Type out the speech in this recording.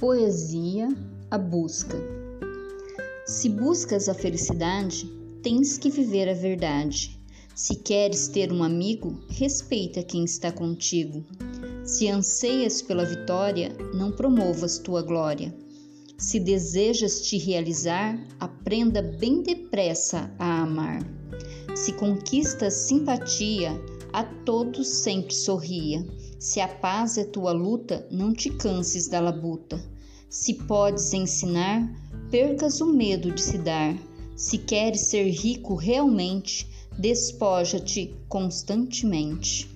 Poesia A Busca Se buscas a felicidade, tens que viver a verdade. Se queres ter um amigo, respeita quem está contigo. Se anseias pela vitória, não promovas tua glória. Se desejas te realizar, aprenda bem depressa a amar. Se conquistas simpatia, a todos sempre sorria. Se a paz é tua luta, não te canses da labuta. Se podes ensinar, percas o medo de se dar. Se queres ser rico realmente, despoja-te constantemente.